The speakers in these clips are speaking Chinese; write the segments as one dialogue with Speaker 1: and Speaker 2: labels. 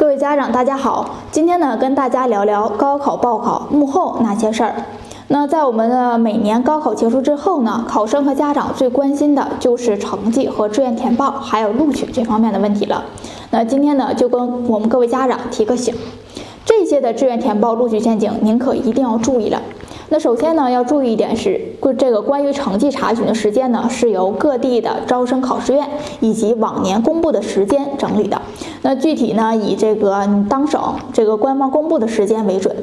Speaker 1: 各位家长，大家好，今天呢跟大家聊聊高考报考幕后那些事儿。那在我们的每年高考结束之后呢，考生和家长最关心的就是成绩和志愿填报，还有录取这方面的问题了。那今天呢就跟我们各位家长提个醒，这些的志愿填报、录取陷阱，您可一定要注意了。那首先呢，要注意一点是，这个关于成绩查询的时间呢，是由各地的招生考试院以及往年公布的时间整理的。那具体呢，以这个你当省这个官方公布的时间为准。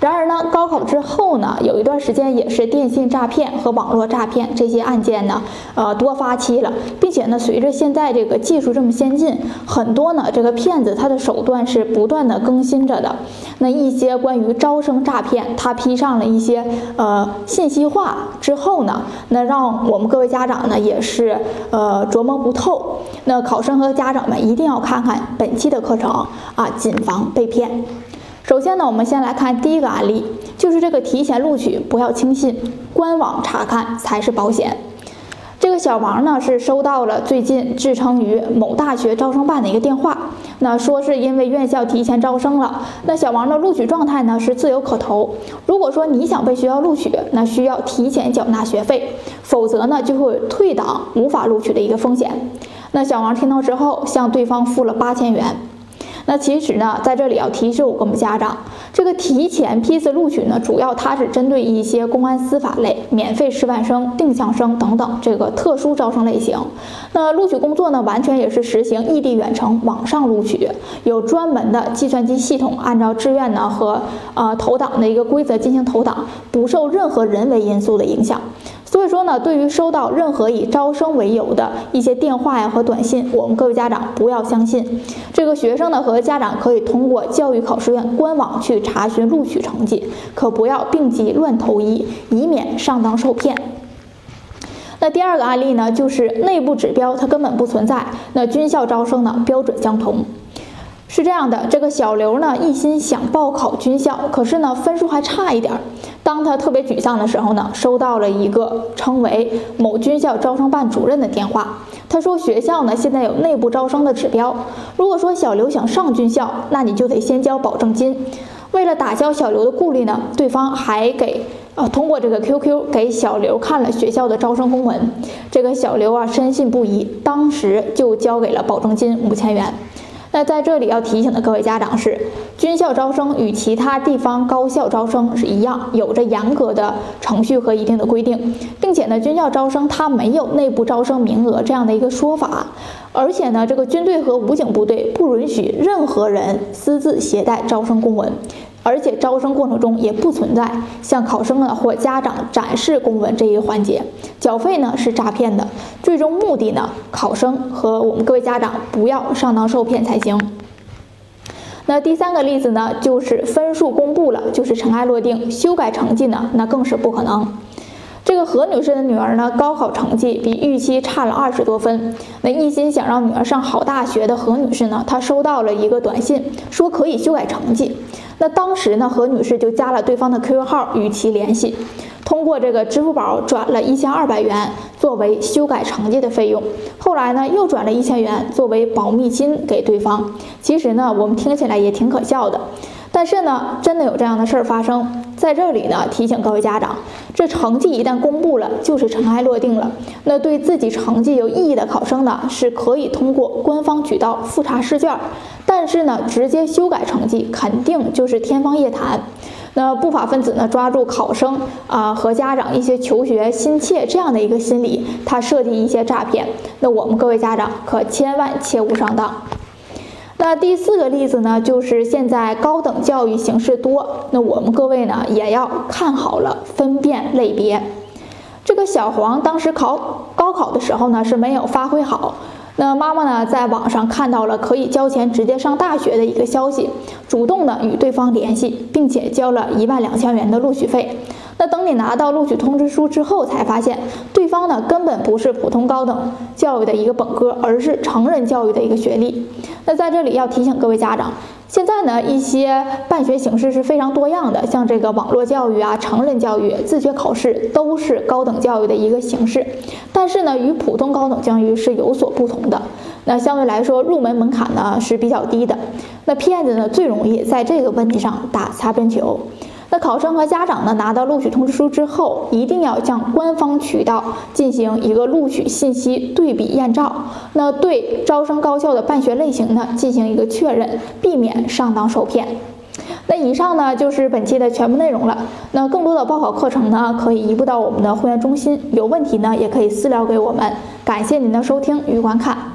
Speaker 1: 然而呢，高考之后呢，有一段时间也是电信诈骗和网络诈骗这些案件呢，呃，多发期了，并且呢，随着现在这个技术这么先进，很多呢，这个骗子他的手段是不断的更新着的。那一些关于招生诈骗，他披上了一些。呃，信息化之后呢，那让我们各位家长呢也是呃琢磨不透。那考生和家长们一定要看看本期的课程啊，谨防被骗。首先呢，我们先来看第一个案例，就是这个提前录取不要轻信，官网查看才是保险。这个小王呢是收到了最近自称于某大学招生办的一个电话，那说是因为院校提前招生了，那小王的录取状态呢是自由可投。如果说你想被学校录取，那需要提前缴纳学费，否则呢就会退档无法录取的一个风险。那小王听到之后，向对方付了八千元。那其实呢，在这里要提示我们家长，这个提前批次录取呢，主要它是针对一些公安司法类、免费师范生、定向生等等这个特殊招生类型。那录取工作呢，完全也是实行异地远程网上录取，有专门的计算机系统，按照志愿呢和呃投档的一个规则进行投档，不受任何人为因素的影响。以说呢，对于收到任何以招生为由的一些电话呀和短信，我们各位家长不要相信。这个学生呢和家长可以通过教育考试院官网去查询录取成绩，可不要病急乱投医，以免上当受骗。那第二个案例呢，就是内部指标它根本不存在，那军校招生呢标准相同。是这样的，这个小刘呢一心想报考军校，可是呢分数还差一点。当他特别沮丧的时候呢，收到了一个称为某军校招生办主任的电话。他说学校呢现在有内部招生的指标，如果说小刘想上军校，那你就得先交保证金。为了打消小刘的顾虑呢，对方还给呃通过这个 QQ 给小刘看了学校的招生公文。这个小刘啊深信不疑，当时就交给了保证金五千元。那在这里要提醒的各位家长是，军校招生与其他地方高校招生是一样，有着严格的程序和一定的规定，并且呢，军校招生它没有内部招生名额这样的一个说法，而且呢，这个军队和武警部队不允许任何人私自携带招生公文。而且招生过程中也不存在向考生呢或家长展示公文这一环节，缴费呢是诈骗的，最终目的呢，考生和我们各位家长不要上当受骗才行。那第三个例子呢，就是分数公布了，就是尘埃落定，修改成绩呢，那更是不可能。何女士的女儿呢，高考成绩比预期差了二十多分。那一心想让女儿上好大学的何女士呢，她收到了一个短信，说可以修改成绩。那当时呢，何女士就加了对方的 QQ 号与其联系，通过这个支付宝转了一千二百元作为修改成绩的费用。后来呢，又转了一千元作为保密金给对方。其实呢，我们听起来也挺可笑的。但是呢，真的有这样的事儿发生在这里呢。提醒各位家长，这成绩一旦公布了，就是尘埃落定了。那对自己成绩有异议的考生呢，是可以通过官方渠道复查试卷。但是呢，直接修改成绩肯定就是天方夜谭。那不法分子呢，抓住考生啊和家长一些求学心切这样的一个心理，他设计一些诈骗。那我们各位家长可千万切勿上当。那第四个例子呢，就是现在高等教育形式多，那我们各位呢也要看好了，分辨类别。这个小黄当时考高考的时候呢是没有发挥好，那妈妈呢在网上看到了可以交钱直接上大学的一个消息，主动的与对方联系，并且交了一万两千元的录取费。那等你拿到录取通知书之后，才发现对方呢根本不是普通高等教育的一个本科，而是成人教育的一个学历。那在这里要提醒各位家长，现在呢一些办学形式是非常多样的，像这个网络教育啊、成人教育、自学考试都是高等教育的一个形式，但是呢与普通高等教育是有所不同的。那相对来说入门门槛呢是比较低的。那骗子呢最容易在这个问题上打擦边球。那考生和家长呢，拿到录取通知书之后，一定要向官方渠道进行一个录取信息对比验照，那对招生高校的办学类型呢进行一个确认，避免上当受骗。那以上呢就是本期的全部内容了。那更多的报考课程呢，可以移步到我们的会员中心，有问题呢也可以私聊给我们。感谢您的收听与观看。